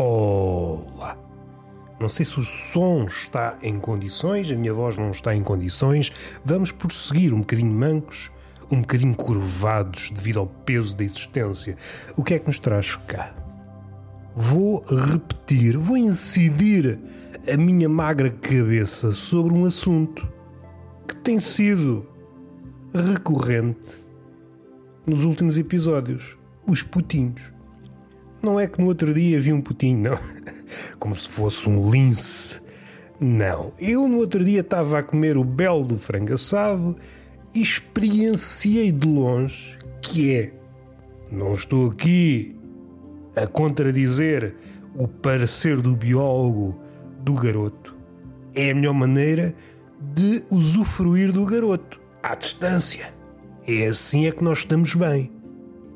Olá! Não sei se o som está em condições, a minha voz não está em condições. Vamos prosseguir um bocadinho mancos, um bocadinho curvados devido ao peso da existência. O que é que nos traz cá? Vou repetir, vou incidir a minha magra cabeça sobre um assunto que tem sido recorrente nos últimos episódios: os putinhos. Não é que no outro dia vi um putinho, não. Como se fosse um lince. Não. Eu no outro dia estava a comer o belo do frango assado e experienciei de longe que é. Não estou aqui a contradizer o parecer do biólogo do garoto. É a melhor maneira de usufruir do garoto, à distância. É assim é que nós estamos bem.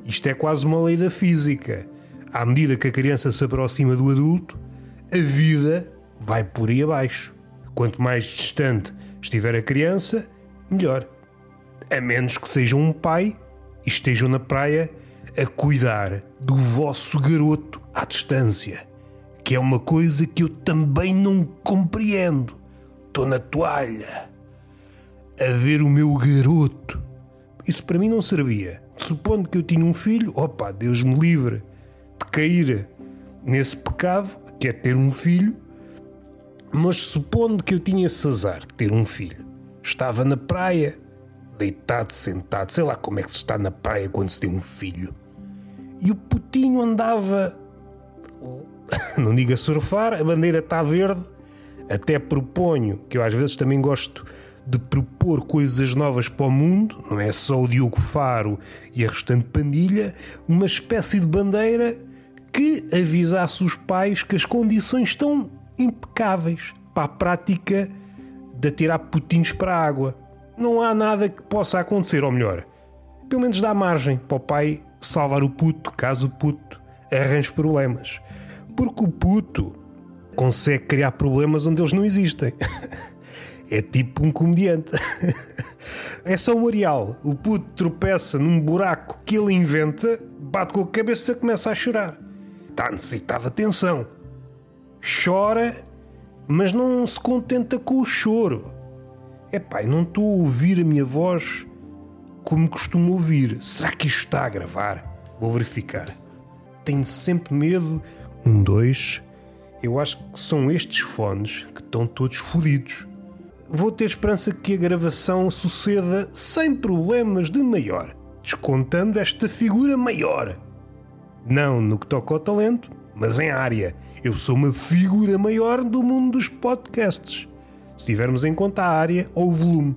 Isto é quase uma lei da física à medida que a criança se aproxima do adulto, a vida vai por aí abaixo. Quanto mais distante estiver a criança, melhor. A menos que sejam um pai e estejam na praia a cuidar do vosso garoto à distância, que é uma coisa que eu também não compreendo. Estou na toalha a ver o meu garoto. Isso para mim não servia. Supondo que eu tinha um filho, opa, Deus me livre cair nesse pecado, que é ter um filho, mas supondo que eu tinha esse azar, ter um filho, estava na praia, deitado, sentado, sei lá como é que se está na praia quando se tem um filho, e o putinho andava, não diga surfar, a bandeira está verde, até proponho, que eu às vezes também gosto de propor coisas novas para o mundo, não é só o Diogo Faro e a restante pandilha, uma espécie de bandeira que avisasse os pais que as condições estão impecáveis para a prática de atirar putinhos para a água. Não há nada que possa acontecer, ou melhor, pelo menos dá margem para o pai salvar o puto caso o puto arranje problemas. Porque o puto consegue criar problemas onde eles não existem. É tipo um comediante. É só o Arial. O puto tropeça num buraco que ele inventa, bate com a cabeça e começa a chorar está a necessitar de atenção. Chora, mas não se contenta com o choro. É pai, não estou a ouvir a minha voz como costumo ouvir. Será que isto está a gravar? Vou verificar. Tenho sempre medo. Um, dois. Eu acho que são estes fones que estão todos fodidos. Vou ter esperança que a gravação suceda sem problemas de maior, descontando esta figura maior. Não no que toca ao talento, mas em área. Eu sou uma figura maior do mundo dos podcasts. Se tivermos em conta a área ou o volume,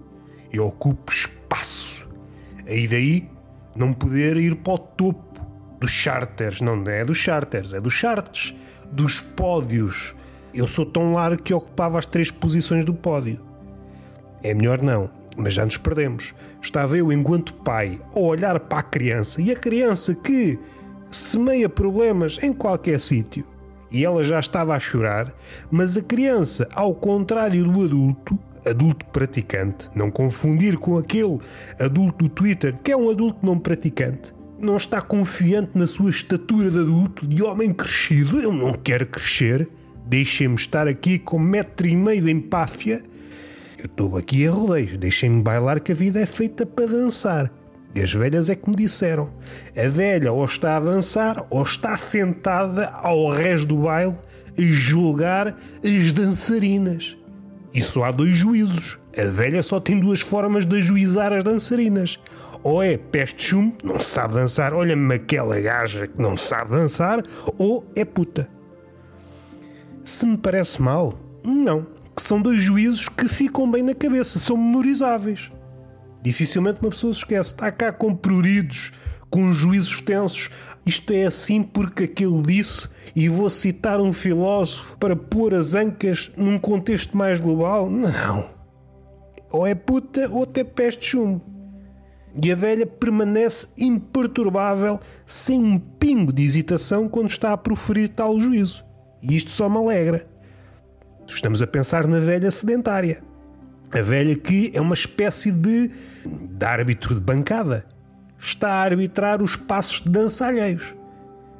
eu ocupo espaço. Aí daí não poder ir para o topo dos charters. Não é dos charters, é dos charts, dos pódios. Eu sou tão largo que ocupava as três posições do pódio. É melhor não, mas já nos perdemos. Estava eu, enquanto pai, a olhar para a criança e a criança que semeia problemas em qualquer sítio. E ela já estava a chorar, mas a criança, ao contrário do adulto, adulto praticante, não confundir com aquele adulto do Twitter que é um adulto não praticante, não está confiante na sua estatura de adulto, de homem crescido. Eu não quero crescer, deixem-me estar aqui com metro e meio de empáfia. Eu estou aqui a rodeios, deixem-me bailar que a vida é feita para dançar. As velhas é que me disseram: a velha ou está a dançar ou está sentada ao resto do baile a julgar as dançarinas. E só há dois juízos. A velha só tem duas formas de ajuizar as dançarinas. Ou é peste chumbo, não sabe dançar, olha-me aquela gaja que não sabe dançar, ou é puta. Se me parece mal, não. Que são dois juízos que ficam bem na cabeça, são memorizáveis. Dificilmente uma pessoa se esquece. Está cá com pruridos, com juízos tensos. Isto é assim porque aquele disse, e vou citar um filósofo para pôr as ancas num contexto mais global. Não. Ou é puta ou até peste chumbo. E a velha permanece imperturbável, sem um pingo de hesitação quando está a proferir tal juízo. E isto só me alegra. Estamos a pensar na velha sedentária. A velha que é uma espécie de, de árbitro de bancada. Está a arbitrar os passos de dança alheios.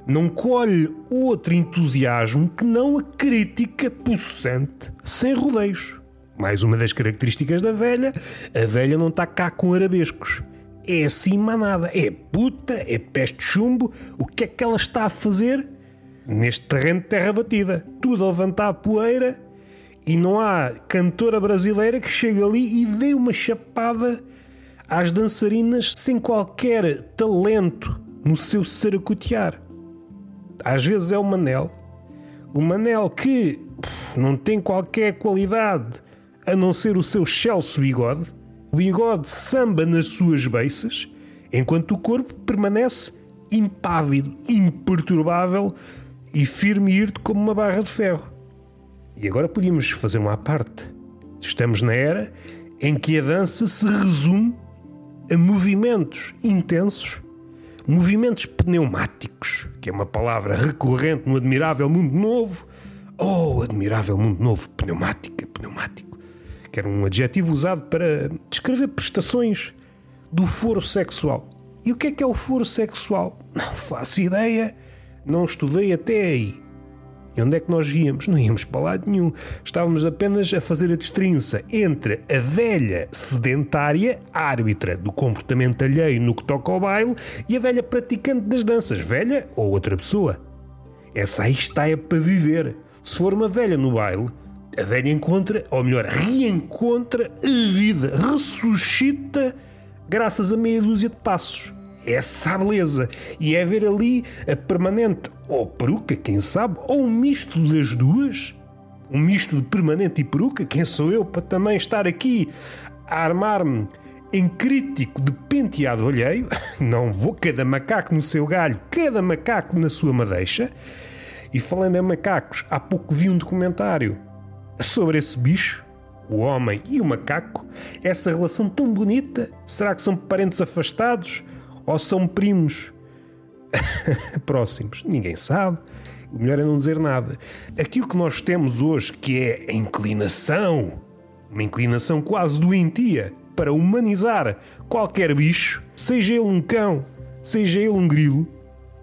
não colhe outro entusiasmo que não a crítica possante, sem rodeios. Mais uma das características da velha, a velha não está cá com arabescos. É assim manada, é puta, é peste chumbo. O que é que ela está a fazer? Neste terreno de terra batida. Tudo a levantar a poeira e não há cantora brasileira que chegue ali e dê uma chapada às dançarinas sem qualquer talento no seu saracotear. Às vezes é o Manel, o Manel que não tem qualquer qualidade a não ser o seu Chelsea bigode, o bigode samba nas suas beiças, enquanto o corpo permanece impávido, imperturbável e firme e irto como uma barra de ferro. E agora podíamos fazer uma parte. Estamos na era em que a dança se resume a movimentos intensos, movimentos pneumáticos, que é uma palavra recorrente no Admirável Mundo Novo. Oh, Admirável Mundo Novo, pneumática, pneumático, que era um adjetivo usado para descrever prestações do foro sexual. E o que é que é o foro sexual? Não faço ideia, não estudei até aí. E onde é que nós íamos? Não íamos para lado nenhum. Estávamos apenas a fazer a destrinça entre a velha sedentária, árbitra do comportamento alheio no que toca ao baile, e a velha praticante das danças, velha ou outra pessoa. Essa aí está é para viver. Se for uma velha no baile, a velha encontra, ou melhor, reencontra a vida, ressuscita graças a meia dúzia de passos essa beleza. E é ver ali a permanente ou peruca, quem sabe, ou um misto das duas. Um misto de permanente e peruca. Quem sou eu para também estar aqui a armar-me em crítico de penteado alheio? Não vou, cada macaco no seu galho, cada macaco na sua madeixa. E falando em macacos, há pouco vi um documentário sobre esse bicho, o homem e o macaco, essa relação tão bonita. Será que são parentes afastados? Ou são primos próximos? Ninguém sabe. O melhor é não dizer nada. Aquilo que nós temos hoje, que é a inclinação, uma inclinação quase doentia, para humanizar qualquer bicho, seja ele um cão, seja ele um grilo,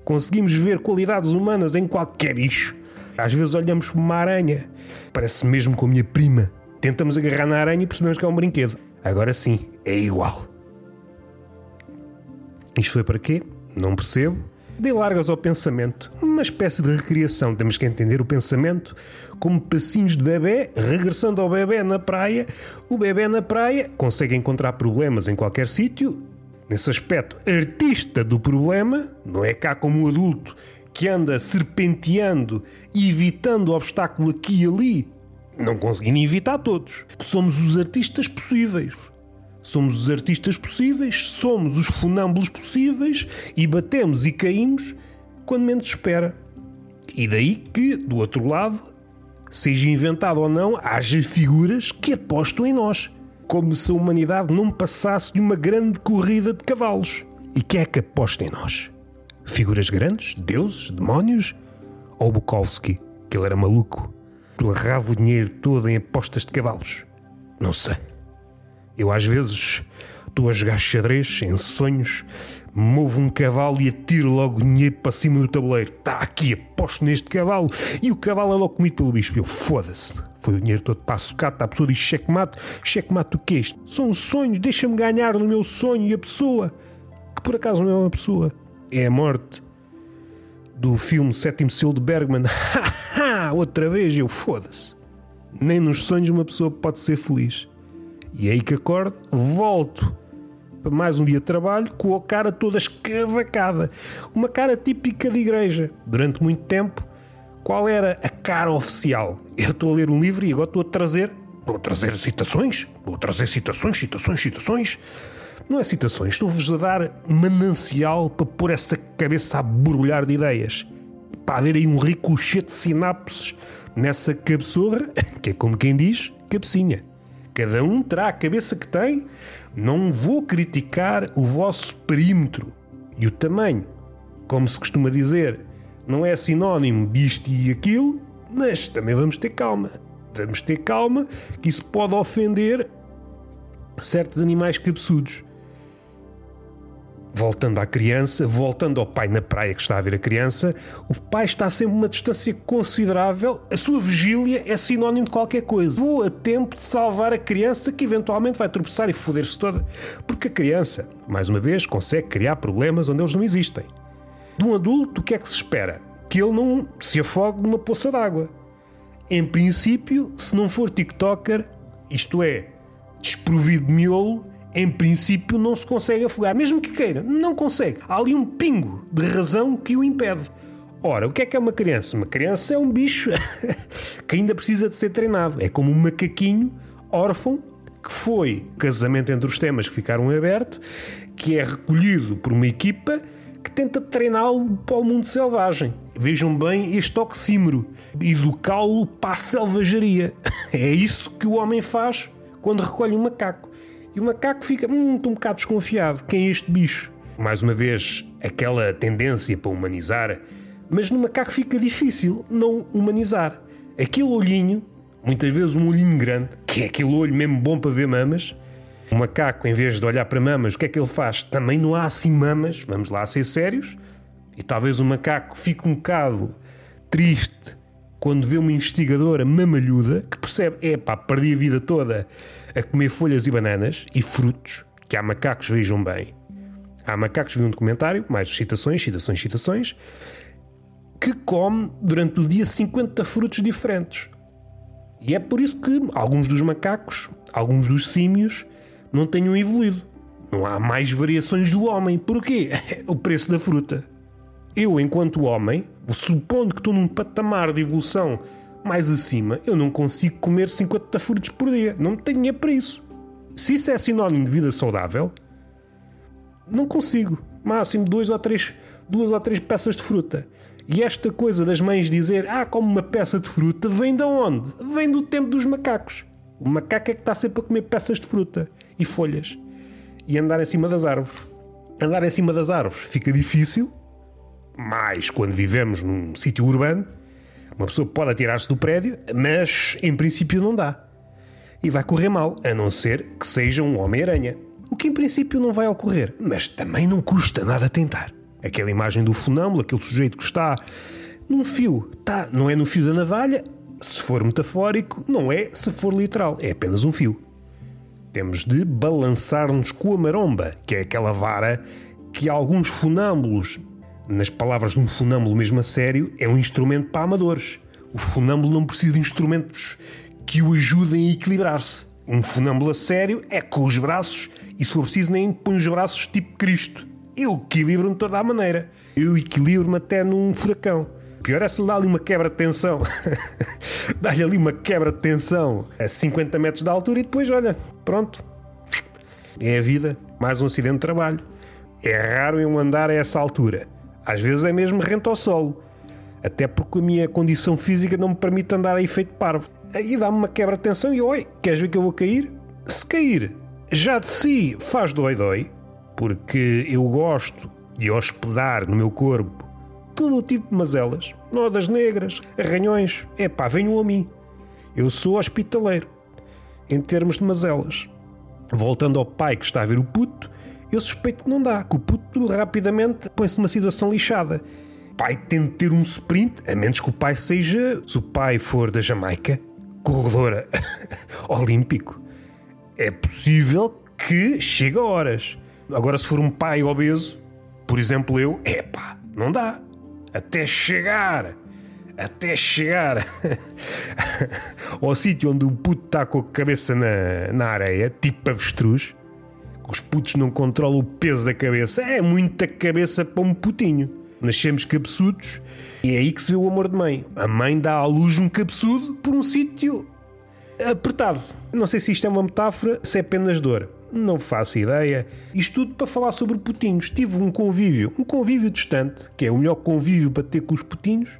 conseguimos ver qualidades humanas em qualquer bicho. Às vezes olhamos para uma aranha, parece mesmo com a minha prima. Tentamos agarrar na aranha e percebemos que é um brinquedo. Agora sim, é igual. Isto foi para quê? Não percebo. Dei largas ao pensamento, uma espécie de recriação. Temos que entender o pensamento como passinhos de bebê, regressando ao bebê na praia. O bebê na praia consegue encontrar problemas em qualquer sítio. Nesse aspecto, artista do problema, não é cá como o adulto que anda serpenteando e evitando o obstáculo aqui e ali, não conseguindo evitar todos. Somos os artistas possíveis. Somos os artistas possíveis, somos os funâmbulos possíveis e batemos e caímos quando menos espera. E daí que, do outro lado, seja inventado ou não, haja figuras que apostam em nós, como se a humanidade não passasse de uma grande corrida de cavalos. E quem é que aposta em nós? Figuras grandes? Deuses? Demónios? Ou Bukowski, que ele era maluco, que agarrava o dinheiro todo em apostas de cavalos? Não sei. Eu às vezes estou a jogar xadrez em sonhos, movo um cavalo e atiro logo o dinheiro para cima do tabuleiro. Está aqui, aposto neste cavalo. E o cavalo é logo comido pelo bicho. Eu, foda-se. Foi o dinheiro todo para a sucata. A pessoa diz. Checkmate o que é isto? São sonhos. Deixa-me ganhar no meu sonho. E a pessoa, que por acaso não é uma pessoa, é a morte do filme Sétimo Selo de Bergman. Outra vez eu, foda-se. Nem nos sonhos uma pessoa pode ser feliz. E é aí que acordo, volto para mais um dia de trabalho com a cara toda escavacada. Uma cara típica de igreja. Durante muito tempo, qual era a cara oficial? Eu estou a ler um livro e agora estou a trazer. A trazer citações? A trazer citações, citações, citações. Não é citações, estou-vos a dar manancial para pôr essa cabeça a borbulhar de ideias. Para haver aí um ricochete de sinapses nessa cabeçorra, que é como quem diz, cabecinha. Cada um terá a cabeça que tem. Não vou criticar o vosso perímetro e o tamanho. Como se costuma dizer, não é sinónimo disto e aquilo, mas também vamos ter calma. Vamos ter calma, que isso pode ofender certos animais cabeçudos. Voltando à criança, voltando ao pai na praia que está a ver a criança, o pai está sempre uma distância considerável, a sua vigília é sinónimo de qualquer coisa. Vou a tempo de salvar a criança que eventualmente vai tropeçar e foder-se toda. Porque a criança, mais uma vez, consegue criar problemas onde eles não existem. De um adulto, o que é que se espera? Que ele não se afogue numa poça d'água. Em princípio, se não for TikToker, isto é, desprovido de miolo, em princípio não se consegue afogar, mesmo que queira, não consegue. Há ali um pingo de razão que o impede. Ora, o que é que é uma criança? Uma criança é um bicho que ainda precisa de ser treinado. É como um macaquinho órfão que foi casamento entre os temas que ficaram abertos, que é recolhido por uma equipa que tenta treiná-lo para o mundo selvagem. Vejam bem este oxímoro, educá-lo para a selvageria. É isso que o homem faz quando recolhe um macaco. E o macaco fica hum, um bocado desconfiado. Quem é este bicho? Mais uma vez, aquela tendência para humanizar, mas no macaco fica difícil não humanizar. Aquele olhinho, muitas vezes um olhinho grande, que é aquele olho mesmo bom para ver mamas. O macaco, em vez de olhar para mamas, o que é que ele faz? Também não há assim mamas, vamos lá ser sérios. E talvez o macaco fique um bocado triste quando vê uma investigadora mamalhuda que percebe, epá, perdi a vida toda a comer folhas e bananas e frutos, que há macacos vejam bem. Há macacos, vi um documentário, mais citações, citações, citações, que come durante o dia 50 frutos diferentes. E é por isso que alguns dos macacos, alguns dos símios, não tenham evoluído. Não há mais variações do homem. Porquê? o preço da fruta. Eu, enquanto homem, supondo que estou num patamar de evolução mais acima, eu não consigo comer 50 frutos por dia. Não tenho dinheiro para isso. Se isso é sinónimo de vida saudável, não consigo. Máximo duas ou três, duas ou três peças de fruta. E esta coisa das mães dizer, ah, como uma peça de fruta, vem de onde? Vem do tempo dos macacos. O macaco é que está sempre a comer peças de fruta e folhas e andar em cima das árvores. Andar em cima das árvores fica difícil, mais quando vivemos num sítio urbano, uma pessoa pode atirar-se do prédio, mas em princípio não dá. E vai correr mal, a não ser que seja um Homem-Aranha. O que em princípio não vai ocorrer, mas também não custa nada tentar. Aquela imagem do funâmbulo, aquele sujeito que está num fio, tá, não é no fio da navalha, se for metafórico, não é se for literal, é apenas um fio. Temos de balançar-nos com a maromba, que é aquela vara que alguns funâmbulos nas palavras de um funâmbulo mesmo a sério, é um instrumento para amadores. O funâmbulo não precisa de instrumentos que o ajudem a equilibrar-se. Um funâmbulo a sério é com os braços e, se for preciso, nem põe os braços tipo Cristo. Eu equilibro-me de toda a maneira. Eu equilibro-me até num furacão. Pior é se lhe dá ali uma quebra de tensão. Dá-lhe ali uma quebra de tensão a 50 metros de altura e depois, olha, pronto. É a vida. Mais um acidente de trabalho. É raro eu andar a essa altura. Às vezes é mesmo rento ao solo. Até porque a minha condição física não me permite andar a efeito parvo. Aí dá-me uma quebra de tensão e oi, queres ver que eu vou cair? Se cair, já de si faz dói-dói, porque eu gosto de hospedar no meu corpo todo o tipo de mazelas, nodas negras, arranhões. É pá, venham a mim. Eu sou hospitaleiro em termos de mazelas. Voltando ao pai que está a ver o puto, eu suspeito que não dá, que o puto rapidamente põe-se numa situação lixada. O pai tem de ter um sprint, a menos que o pai seja, se o pai for da Jamaica, corredora olímpico. É possível que chegue a horas. Agora, se for um pai obeso, por exemplo, eu, epá, não dá. Até chegar, até chegar ao sítio onde o puto está com a cabeça na, na areia, tipo avestruz, os putos não controlam o peso da cabeça. É muita cabeça para um putinho. Nascemos cabeçudos e é aí que se vê o amor de mãe. A mãe dá à luz um cabeçudo por um sítio apertado. Não sei se isto é uma metáfora, se é apenas dor. Não faço ideia. Isto tudo para falar sobre putinhos. Tive um convívio, um convívio distante, que é o melhor convívio para ter com os putinhos.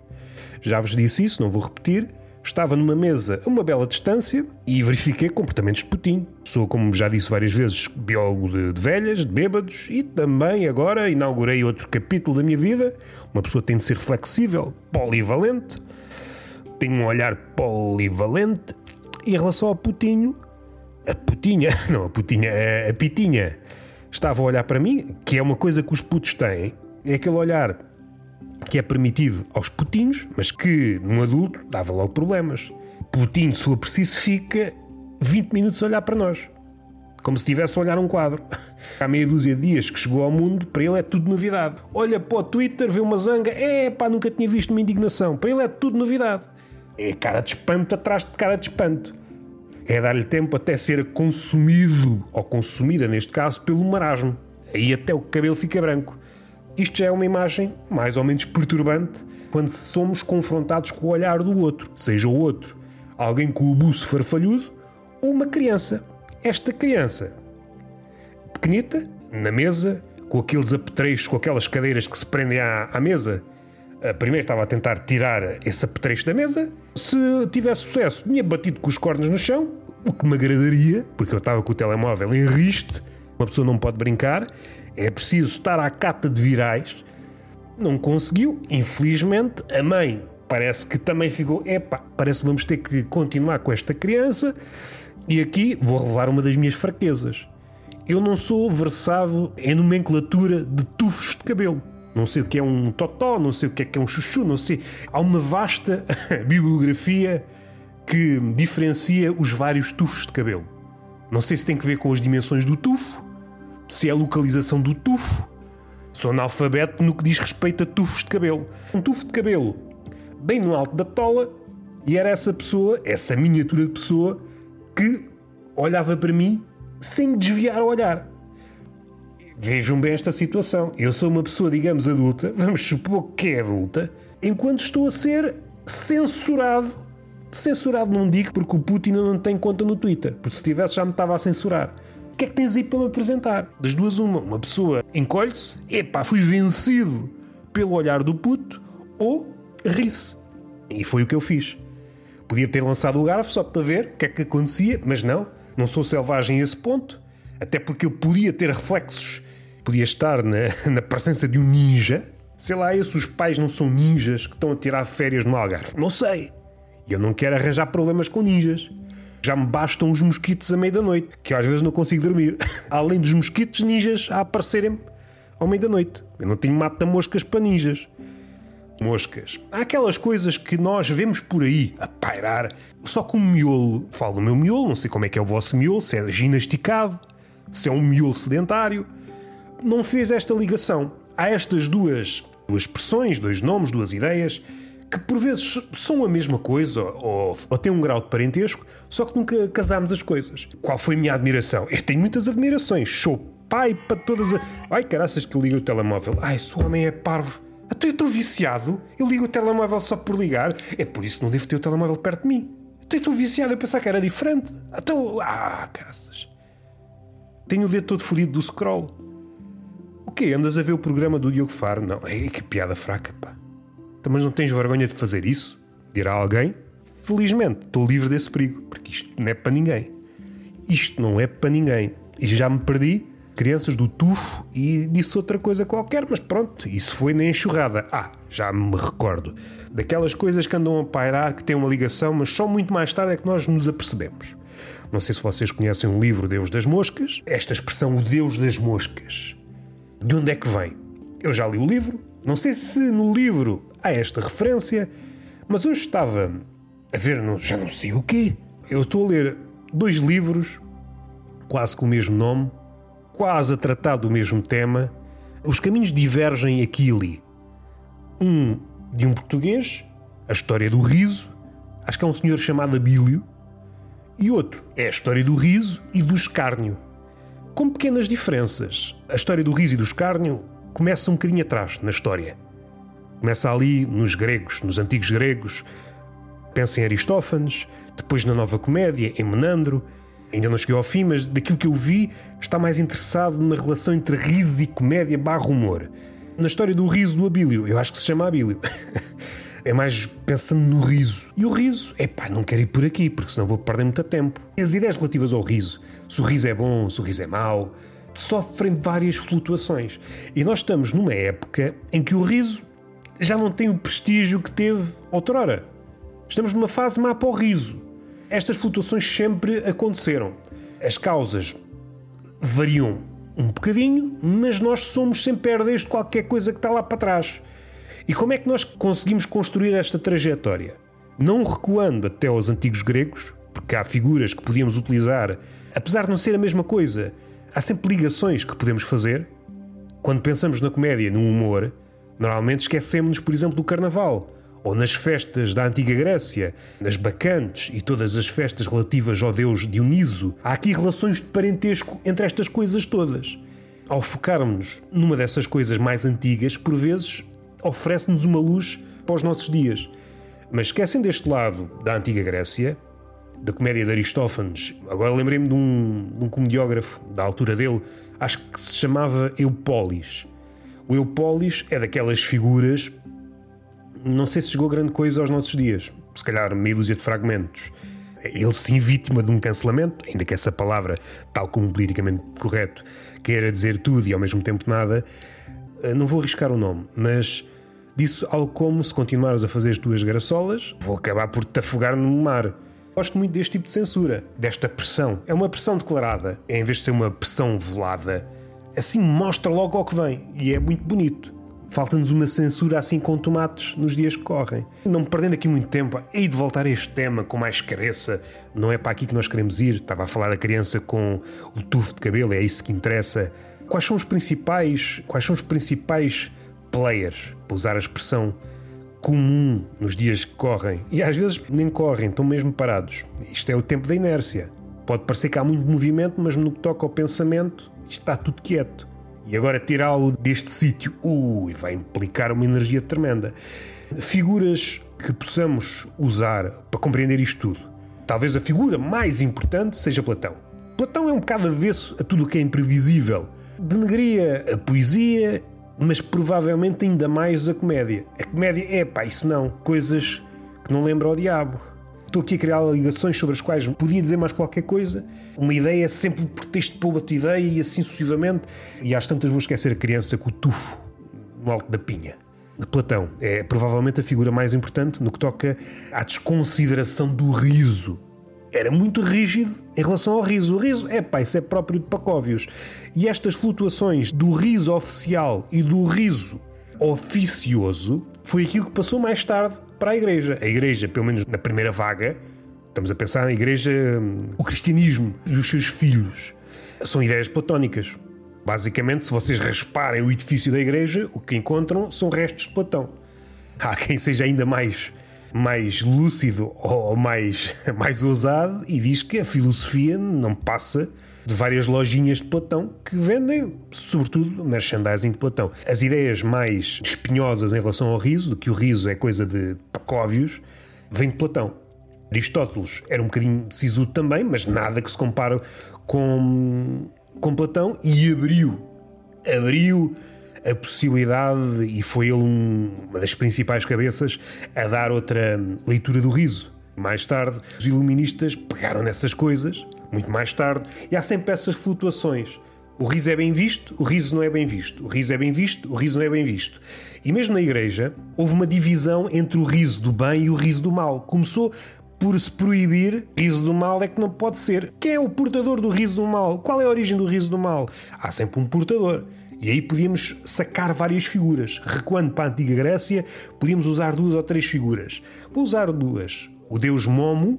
Já vos disse isso, não vou repetir. Estava numa mesa a uma bela distância e verifiquei comportamentos de putinho. Sou, como já disse várias vezes, biólogo de, de, velhas, de bêbados e também agora inaugurei outro capítulo da minha vida. Uma pessoa tem de ser flexível, polivalente, tem um olhar polivalente. E em relação ao putinho, a putinha, não, a putinha, a, a pitinha, estava a olhar para mim, que é uma coisa que os putos têm, é aquele olhar que é permitido aos putinhos, mas que num adulto dava logo problemas. Putinho, se for preciso, fica 20 minutos a olhar para nós. Como se estivesse a olhar um quadro. Há meia dúzia de dias que chegou ao mundo, para ele é tudo novidade. Olha para o Twitter, vê uma zanga, é pá, nunca tinha visto uma indignação. Para ele é tudo novidade. É cara de espanto atrás de cara de espanto. É dar-lhe tempo até ser consumido, ou consumida neste caso, pelo marasmo. Aí até o cabelo fica branco. Isto já é uma imagem mais ou menos perturbante quando somos confrontados com o olhar do outro, seja o outro alguém com o buço farfalhudo ou uma criança. Esta criança, pequenita, na mesa, com aqueles apetrechos, com aquelas cadeiras que se prendem à, à mesa, primeiro estava a tentar tirar esse apetrecho da mesa. Se tivesse sucesso, tinha batido com os cornos no chão, o que me agradaria, porque eu estava com o telemóvel em riste, uma pessoa não pode brincar, é preciso estar à cata de virais. Não conseguiu, infelizmente, a mãe parece que também ficou, epá, parece que vamos ter que continuar com esta criança. E aqui vou revelar uma das minhas fraquezas. Eu não sou versado em nomenclatura de tufos de cabelo. Não sei o que é um totó, não sei o que é que é um chuchu, não sei. Há uma vasta bibliografia que diferencia os vários tufos de cabelo. Não sei se tem que ver com as dimensões do tufo, se é a localização do tufo. Sou analfabeto no que diz respeito a tufos de cabelo. Um tufo de cabelo bem no alto da tola e era essa pessoa, essa miniatura de pessoa, que olhava para mim sem desviar o olhar. Vejam bem esta situação. Eu sou uma pessoa, digamos, adulta, vamos supor que é adulta, enquanto estou a ser censurado. Censurado não digo porque o Putin não tem conta no Twitter, porque se tivesse já me estava a censurar. Que é que tens aí para me apresentar? Das duas, uma. Uma pessoa encolhe-se, epá, fui vencido pelo olhar do puto, ou ri-se. E foi o que eu fiz. Podia ter lançado o garfo só para ver o que é que acontecia, mas não. Não sou selvagem a esse ponto. Até porque eu podia ter reflexos. Podia estar na, na presença de um ninja. Sei lá, esses os pais não são ninjas que estão a tirar férias no Algarve. Não sei. E eu não quero arranjar problemas com ninjas. Já me bastam os mosquitos à meia da noite, que às vezes não consigo dormir. Além dos mosquitos ninjas a aparecerem ao meio da noite. Eu não tenho mata-moscas para ninjas. Moscas. Há aquelas coisas que nós vemos por aí a pairar, só com o miolo. Falo do meu miolo, não sei como é que é o vosso miolo, se é ginasticado, se é um miolo sedentário. Não fez esta ligação. Há estas duas, duas expressões, dois nomes, duas ideias que por vezes são a mesma coisa ou, ou têm um grau de parentesco, só que nunca casámos as coisas. Qual foi a minha admiração? Eu tenho muitas admirações. Sou pai para todas as. Ai, caraças que eu ligo o telemóvel. Ai, o homem é parvo. Até eu estou viciado. Eu ligo o telemóvel só por ligar. É por isso que não devo ter o telemóvel perto de mim. Até estou viciado a pensar que era diferente. Até. Ah, caraças. Tenho o dedo todo fodido do scroll. O quê? Andas a ver o programa do Diogo Faro? Não, é que piada fraca, pá. Então, mas não tens vergonha de fazer isso? Dirá alguém? Felizmente, estou livre desse perigo, porque isto não é para ninguém. Isto não é para ninguém. E já me perdi crianças do tufo e disse outra coisa qualquer, mas pronto, isso foi na enxurrada. Ah, já me recordo. Daquelas coisas que andam a pairar, que têm uma ligação, mas só muito mais tarde é que nós nos apercebemos. Não sei se vocês conhecem o livro Deus das Moscas. Esta expressão, o Deus das Moscas. De onde é que vem? Eu já li o livro. Não sei se no livro há esta referência, mas hoje estava a ver, já não sei o quê. Eu estou a ler dois livros, quase com o mesmo nome, quase a tratar do mesmo tema. Os caminhos divergem aqui e ali. Um de um português, a história do riso, acho que é um senhor chamado Abílio, e outro é a história do riso e do escárnio. Com pequenas diferenças. A história do riso e do escárnio começa um bocadinho atrás na história. Começa ali nos gregos, nos antigos gregos. Pensa em Aristófanes, depois na Nova Comédia, em Menandro. Ainda não cheguei ao fim, mas daquilo que eu vi, está mais interessado na relação entre riso e comédia barra humor. Na história do riso do Abílio, eu acho que se chama Abílio. é mais pensando no riso. E o riso, é pá, não quero ir por aqui, porque senão vou perder muito tempo. As ideias relativas ao riso, se o riso é bom, se o riso é mau, sofrem várias flutuações. E nós estamos numa época em que o riso já não tem o prestígio que teve outrora. Estamos numa fase má para o riso. Estas flutuações sempre aconteceram. As causas variam um bocadinho, mas nós somos sempre herdeiros de qualquer coisa que está lá para trás. E como é que nós conseguimos construir esta trajetória? Não recuando até aos antigos gregos, porque há figuras que podíamos utilizar, apesar de não ser a mesma coisa, há sempre ligações que podemos fazer. Quando pensamos na comédia, no humor, normalmente esquecemos-nos, por exemplo, do carnaval ou nas festas da antiga Grécia, nas bacantes e todas as festas relativas ao deus Dioniso, há aqui relações de parentesco entre estas coisas todas. Ao focarmos numa dessas coisas mais antigas, por vezes oferece-nos uma luz para os nossos dias. Mas esquecem deste lado da antiga Grécia, da comédia de Aristófanes, agora lembrei-me de um, de um comediógrafo da altura dele, acho que se chamava Eupolis. O Eupolis é daquelas figuras não sei se chegou grande coisa aos nossos dias. Se calhar meia dúzia de fragmentos. Ele sim vítima de um cancelamento, ainda que essa palavra, tal como politicamente correto, queira dizer tudo e ao mesmo tempo nada, eh, não vou arriscar o nome, mas disse algo como: se continuares a fazer as tuas graçolas, vou acabar por te afogar no mar. Gosto muito deste tipo de censura, desta pressão. É uma pressão declarada, em vez de ser uma pressão velada. Assim mostra logo ao que vem e é muito bonito. Falta-nos uma censura assim com tomates nos dias que correm. Não perdendo aqui muito tempo, hei de voltar a este tema com mais careça. Não é para aqui que nós queremos ir. Estava a falar da criança com o tufo de cabelo, é isso que interessa. Quais são os principais, quais são os principais players, para usar a expressão comum nos dias que correm? E às vezes nem correm, estão mesmo parados. Isto é o tempo da inércia. Pode parecer que há muito movimento, mas no que toca ao pensamento, está tudo quieto. E agora tirá-lo deste sítio, ui, vai implicar uma energia tremenda. Figuras que possamos usar para compreender isto tudo. Talvez a figura mais importante seja Platão. Platão é um bocado avesso a tudo o que é imprevisível. Denegria a poesia, mas provavelmente ainda mais a comédia. A comédia é, pá, isso não, coisas que não lembram ao diabo. Estou aqui a criar ligações sobre as quais podia dizer mais qualquer coisa. Uma ideia sempre por texto para outra ideia e assim sucessivamente. E às tantas vou esquecer a criança com o tufo no alto da pinha. Platão é provavelmente a figura mais importante no que toca à desconsideração do riso. Era muito rígido em relação ao riso. O riso, é pá, isso é próprio de Pacóvios. E estas flutuações do riso oficial e do riso oficioso foi aquilo que passou mais tarde para a Igreja. A Igreja, pelo menos na primeira vaga, estamos a pensar na Igreja, hum, o cristianismo e os seus filhos, são ideias platónicas. Basicamente, se vocês rasparem o edifício da Igreja, o que encontram são restos de Platão. Há quem seja ainda mais mais lúcido ou mais, mais ousado e diz que a filosofia não passa de várias lojinhas de Platão que vendem, sobretudo, merchandising de Platão. As ideias mais espinhosas em relação ao riso, do que o riso é coisa de pacóvios, vêm de Platão. Aristóteles era um bocadinho sisudo também, mas nada que se compare com, com Platão e abriu, abriu a possibilidade, e foi ele um, uma das principais cabeças, a dar outra leitura do riso. Mais tarde, os iluministas pegaram nessas coisas muito mais tarde, e há sempre essas flutuações. O riso é bem visto, o riso não é bem visto. O riso é bem visto, o riso não é bem visto. E mesmo na igreja, houve uma divisão entre o riso do bem e o riso do mal. Começou por se proibir riso do mal é que não pode ser. Quem é o portador do riso do mal? Qual é a origem do riso do mal? Há sempre um portador. E aí podíamos sacar várias figuras. Recuando para a antiga Grécia, podíamos usar duas ou três figuras. Vou usar duas. O deus Momo,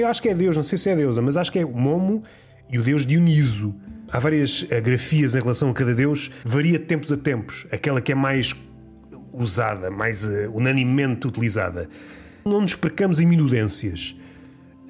eu acho que é Deus, não sei se é deusa, mas acho que é o Momo e o deus Dioniso. Há várias uh, grafias em relação a cada deus, varia de tempos a tempos. Aquela que é mais usada, mais uh, unanimemente utilizada. Não nos percamos em minudências.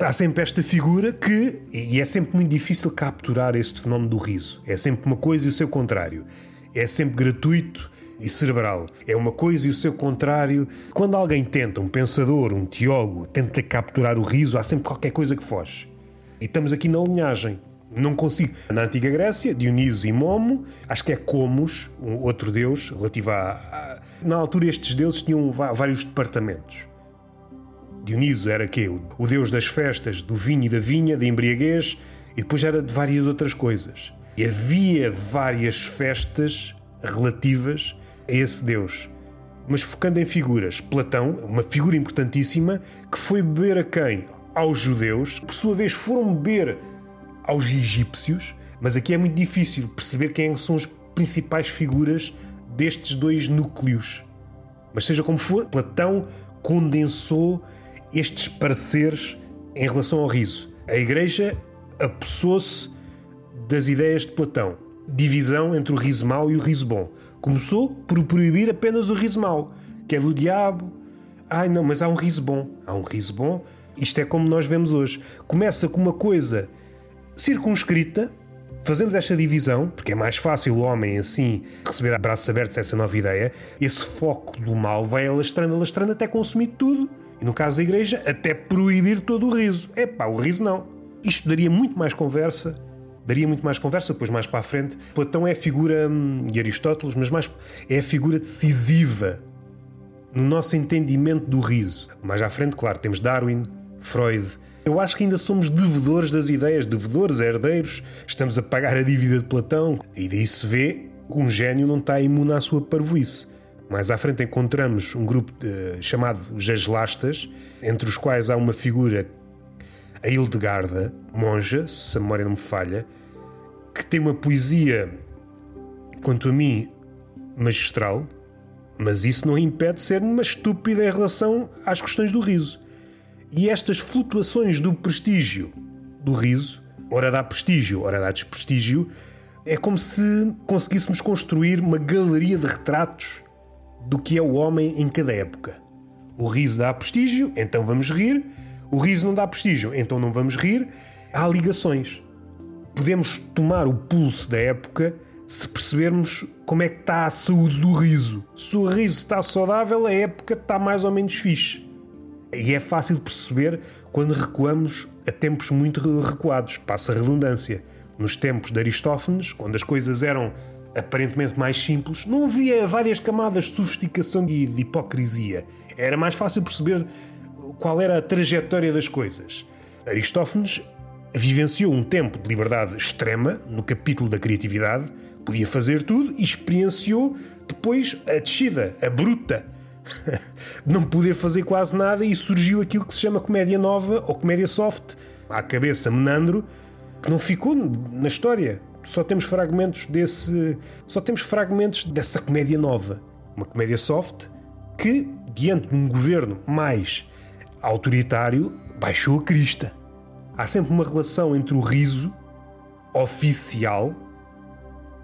Há sempre esta figura que, e é sempre muito difícil capturar este fenómeno do riso. É sempre uma coisa e o seu contrário. É sempre gratuito e cerebral. É uma coisa e o seu contrário. Quando alguém tenta, um pensador, um teólogo, tenta capturar o riso, há sempre qualquer coisa que foge. E estamos aqui na linhagem. Não consigo. Na antiga Grécia, Dioniso e Momo, acho que é Comos, um outro deus, relativo a. Na altura, estes deuses tinham vários departamentos. Dioniso era quê? O deus das festas, do vinho e da vinha, da embriaguez, e depois era de várias outras coisas. E havia várias festas relativas a esse Deus. Mas focando em figuras, Platão, uma figura importantíssima, que foi beber a quem? Aos judeus, que por sua vez foram beber aos egípcios, Mas aqui é muito difícil perceber quem são as principais figuras destes dois núcleos. Mas seja como for, Platão condensou estes pareceres em relação ao riso. A Igreja apossou-se das ideias de Platão. Divisão entre o riso mau e o riso bom. Começou por proibir apenas o riso mau, que é do diabo. Ai não, mas há um riso bom. Há um riso bom. Isto é como nós vemos hoje. Começa com uma coisa circunscrita, fazemos esta divisão, porque é mais fácil o homem assim receber braços abertos essa nova ideia. Esse foco do mal vai alastrando, alastrando até consumir tudo. E no caso da igreja, até proibir todo o riso. É pá, o riso não. Isto daria muito mais conversa daria muito mais conversa, depois mais para a frente. Platão é a figura, hum, e Aristóteles, mas mais é a figura decisiva no nosso entendimento do riso. Mais à frente, claro, temos Darwin, Freud. Eu acho que ainda somos devedores das ideias, devedores, herdeiros. Estamos a pagar a dívida de Platão. E daí se vê que um gênio não está imune à sua parvoíce. Mais à frente encontramos um grupo de, chamado Jaslastas, entre os quais há uma figura a Hildegarda, monja, se a memória não me falha, que tem uma poesia, quanto a mim, magistral, mas isso não impede de ser uma estúpida em relação às questões do riso. E estas flutuações do prestígio do riso, ora dá prestígio, ora dá desprestígio, é como se conseguíssemos construir uma galeria de retratos do que é o homem em cada época. O riso dá prestígio, então vamos rir. O riso não dá prestígio, então não vamos rir. Há ligações. Podemos tomar o pulso da época se percebermos como é que está a saúde do riso. Se o riso está saudável, a época está mais ou menos fixe. E é fácil perceber quando recuamos a tempos muito recuados, passa a redundância. Nos tempos de Aristófanes, quando as coisas eram aparentemente mais simples, não havia várias camadas de sofisticação e de hipocrisia. Era mais fácil perceber qual era a trajetória das coisas. Aristófanes vivenciou um tempo de liberdade extrema no capítulo da criatividade, podia fazer tudo e experienciou depois a descida, a bruta. Não poder fazer quase nada e surgiu aquilo que se chama comédia nova ou comédia soft, à cabeça menandro, que não ficou na história. Só temos fragmentos desse, só temos fragmentos dessa comédia nova, uma comédia soft que diante de um governo mais autoritário baixou a crista. Há sempre uma relação entre o riso oficial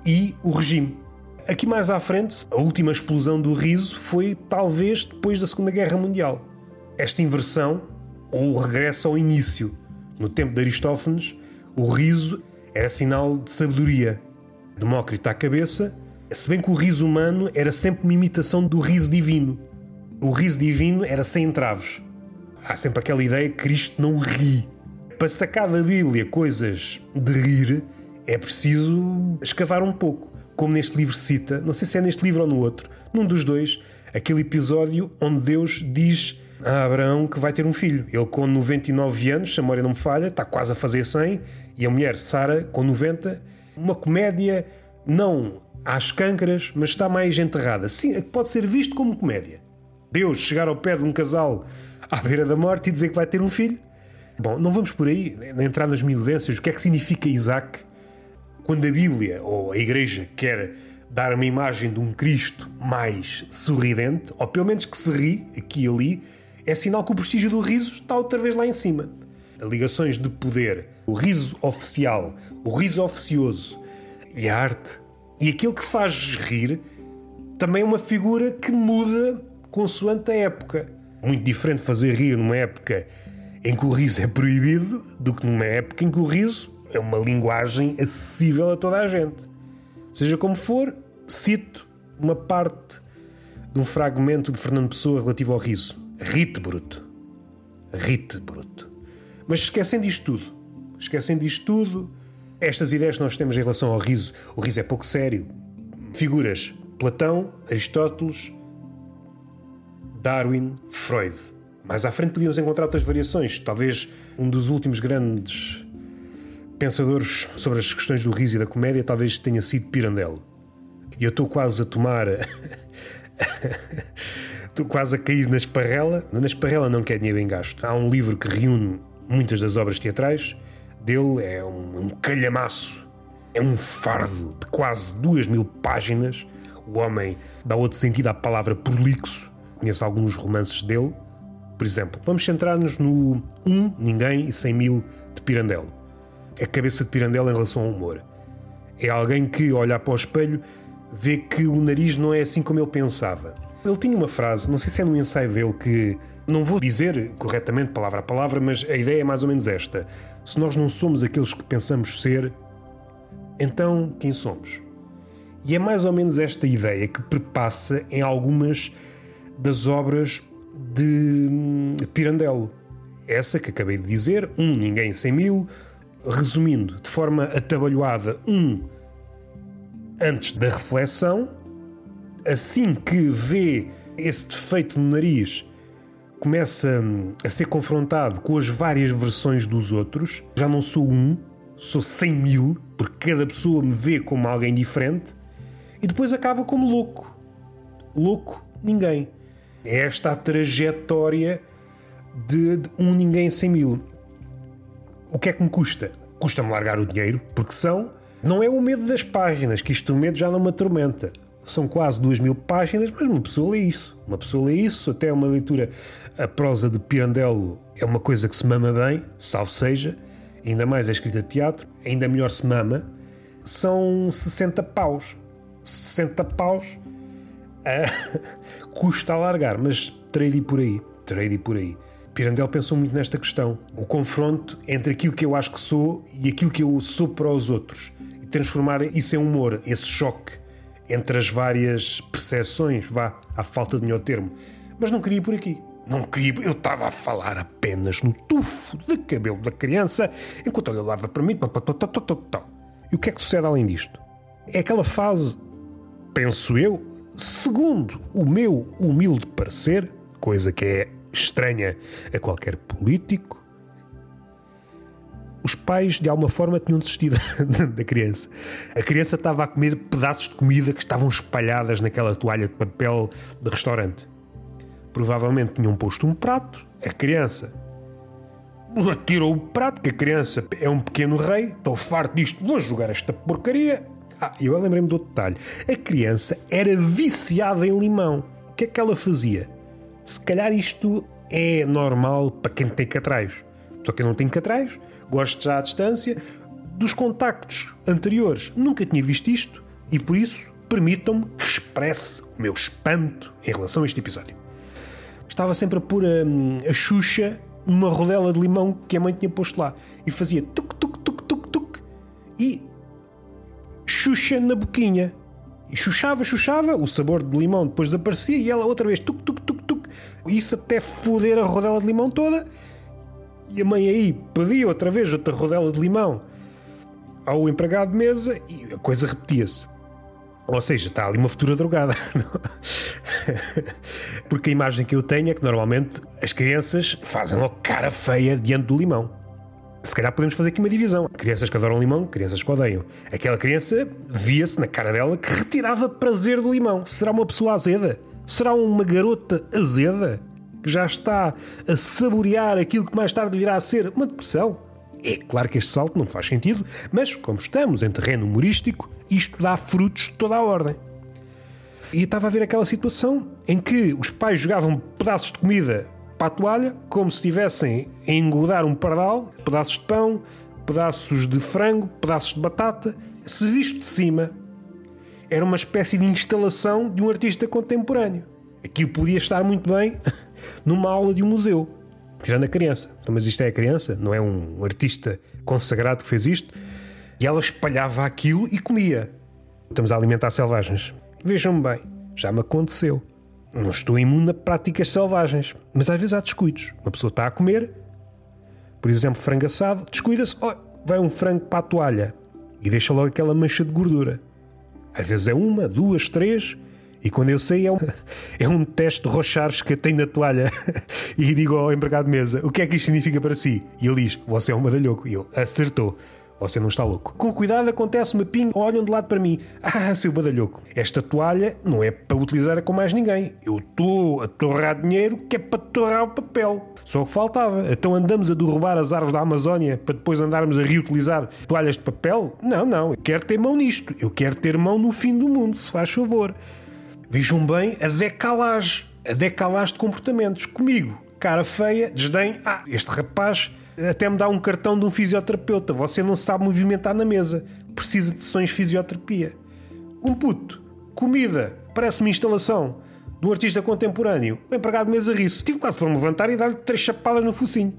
e o regime. Aqui mais à frente, a última explosão do riso foi talvez depois da Segunda Guerra Mundial. Esta inversão, ou o regresso ao início. No tempo de Aristófanes, o riso era sinal de sabedoria. Demócrito à cabeça, se bem que o riso humano era sempre uma imitação do riso divino. O riso divino era sem entraves há sempre aquela ideia que Cristo não ri. Para sacar da Bíblia coisas de rir, é preciso escavar um pouco. Como neste livro cita, não sei se é neste livro ou no outro, num dos dois, aquele episódio onde Deus diz a Abraão que vai ter um filho. Ele, com 99 anos, se a memória não me falha, está quase a fazer 100, e a mulher, Sara, com 90. Uma comédia, não às câncaras, mas está mais enterrada. Sim, pode ser visto como comédia. Deus chegar ao pé de um casal à beira da morte e dizer que vai ter um filho. Bom, não vamos por aí entrar nas minudências. O que é que significa Isaac quando a Bíblia ou a Igreja quer dar uma imagem de um Cristo mais sorridente, ou pelo menos que se ri aqui e ali, é sinal que o prestígio do riso está outra vez lá em cima. Ligações de poder, o riso oficial, o riso oficioso e a arte. E aquele que faz rir também é uma figura que muda consoante a época muito diferente fazer rir numa época em que o riso é proibido do que numa época em que o riso é uma linguagem acessível a toda a gente. Seja como for, cito uma parte de um fragmento de Fernando Pessoa relativo ao riso. Rite bruto. Rite bruto. Mas esquecendo isto tudo, esquecendo isto tudo, estas ideias que nós temos em relação ao riso, o riso é pouco sério. Figuras Platão, Aristóteles, Darwin, Freud. Mais à frente podíamos encontrar outras variações. Talvez um dos últimos grandes pensadores sobre as questões do riso e da comédia talvez tenha sido Pirandello. E eu estou quase a tomar. estou quase a cair na esparrela. Na esparrela não quer dinheiro em gasto. Há um livro que reúne muitas das obras teatrais. Dele é um, um calhamaço É um fardo de quase duas mil páginas. O homem dá outro sentido à palavra prolixo. Conheço alguns romances dele. Por exemplo, vamos centrar-nos no Um, Ninguém e Cem Mil de Pirandello. A cabeça de Pirandello em relação ao humor. É alguém que, olhar para o espelho, vê que o nariz não é assim como ele pensava. Ele tinha uma frase, não sei se é no ensaio dele, que não vou dizer corretamente palavra a palavra, mas a ideia é mais ou menos esta: se nós não somos aqueles que pensamos ser, então quem somos? E é mais ou menos esta ideia que perpassa em algumas das obras de hum, Pirandello. Essa que acabei de dizer, um Ninguém Sem Mil, resumindo de forma atabalhoada, um antes da reflexão, assim que vê esse defeito no nariz, começa hum, a ser confrontado com as várias versões dos outros. Já não sou um, sou cem mil, porque cada pessoa me vê como alguém diferente, e depois acaba como louco. Louco, ninguém. É esta a trajetória de, de um ninguém cem mil. O que é que me custa? Custa-me largar o dinheiro, porque são. Não é o medo das páginas, que isto o medo já não me atormenta. São quase duas mil páginas, mas uma pessoa lê isso. Uma pessoa lê isso, até uma leitura. A prosa de Pirandello é uma coisa que se mama bem, salvo seja, ainda mais a escrita de teatro, ainda melhor se mama. São 60 paus. 60 paus custa alargar, mas terei de ir por aí. Terei de ir por aí. Pirandello pensou muito nesta questão. O confronto entre aquilo que eu acho que sou e aquilo que eu sou para os outros. E transformar isso em humor, esse choque entre as várias percepções, vá, à falta de melhor termo. Mas não queria ir por aqui. Não queria. Eu estava a falar apenas no tufo de cabelo da criança enquanto ele olhava para mim. E o que é que sucede além disto? É aquela fase, penso eu, segundo o meu humilde parecer, coisa que é estranha a qualquer político, os pais de alguma forma tinham desistido da criança. A criança estava a comer pedaços de comida que estavam espalhadas naquela toalha de papel de restaurante. Provavelmente tinham posto um prato, a criança tirou o prato, que a criança é um pequeno rei, estou farto disto, vou jogar esta porcaria. Ah, eu lembrei-me do detalhe. A criança era viciada em limão. O que é que ela fazia? Se calhar isto é normal para quem tem catraios. Só que eu não tenho catraios, gosto já à distância. Dos contactos anteriores, nunca tinha visto isto e por isso permitam-me que expresse o meu espanto em relação a este episódio. Estava sempre a pôr a, a Xuxa numa rodela de limão que a mãe tinha posto lá e fazia tuc tuc tuc tuc tuc e Xuxa na boquinha. E chuchava, chuchava, o sabor de limão depois desaparecia e ela outra vez tuc tuc tuc tuc. Isso até foder a rodela de limão toda. E a mãe aí pedia outra vez outra rodela de limão ao empregado de mesa e a coisa repetia-se. Ou seja, está ali uma futura drogada. Porque a imagem que eu tenho é que normalmente as crianças fazem logo cara feia diante do limão. Se calhar podemos fazer aqui uma divisão. Crianças que adoram limão, crianças que odeiam. Aquela criança via-se na cara dela que retirava prazer do limão. Será uma pessoa azeda? Será uma garota azeda? Que já está a saborear aquilo que mais tarde virá a ser uma depressão? É claro que este salto não faz sentido, mas como estamos em terreno humorístico, isto dá frutos de toda a ordem. E estava a ver aquela situação em que os pais jogavam pedaços de comida para a toalha, como se estivessem a engodar um pardal, pedaços de pão, pedaços de frango, pedaços de batata. Se visto de cima, era uma espécie de instalação de um artista contemporâneo. Aquilo podia estar muito bem numa aula de um museu, tirando a criança. Então, mas isto é a criança, não é um artista consagrado que fez isto. E ela espalhava aquilo e comia. Estamos a alimentar selvagens. Vejam-me bem, já me aconteceu. Não estou imune a práticas selvagens, mas às vezes há descuidos. Uma pessoa está a comer, por exemplo, frango assado, descuida-se, oh, vai um frango para a toalha e deixa logo aquela mancha de gordura. Às vezes é uma, duas, três, e quando eu sei é um, é um teste de rochares que eu tenho na toalha e digo ao empregado de mesa: o que é que isto significa para si? E ele diz: você é um madalhoco. E eu: acertou. Você não está louco. Com cuidado acontece uma ping, olham de lado para mim. Ah, seu badalhoco, esta toalha não é para utilizar com mais ninguém. Eu estou a torrar dinheiro que é para torrar o papel. Só que faltava. Então andamos a derrubar as árvores da Amazónia para depois andarmos a reutilizar toalhas de papel? Não, não. Eu quero ter mão nisto. Eu quero ter mão no fim do mundo, se faz favor. Vejam bem a decalagem. A decalagem de comportamentos. Comigo, cara feia, desdém. Ah, este rapaz até me dá um cartão de um fisioterapeuta. Você não sabe movimentar na mesa. Precisa de sessões de fisioterapia. Um puto. Comida. Parece-me instalação do artista contemporâneo, o empregado de mesa riso. Tive quase para me levantar e dar-lhe três chapadas no focinho.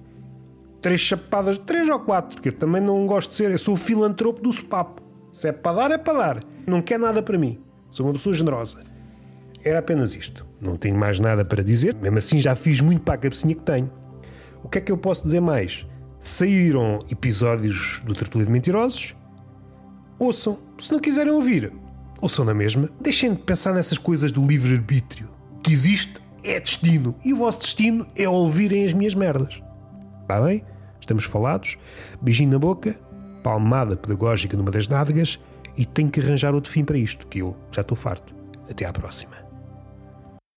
Três chapadas, três ou quatro, que eu também não gosto de ser. Eu sou o filantropo do sopapo. Se é para dar, é para dar. Não quer nada para mim. Sou uma pessoa generosa. Era apenas isto. Não tenho mais nada para dizer. Mesmo assim, já fiz muito para a cabecinha que tenho. O que é que eu posso dizer mais? Saíram episódios do Tertúlio de Mentirosos. Ouçam. Se não quiserem ouvir, ouçam na mesma. Deixem de pensar nessas coisas do livre-arbítrio. O que existe é destino. E o vosso destino é ouvirem as minhas merdas. Está bem? Estamos falados. Beijinho na boca, palmada pedagógica numa das nádegas e tenho que arranjar outro fim para isto, que eu já estou farto. Até à próxima.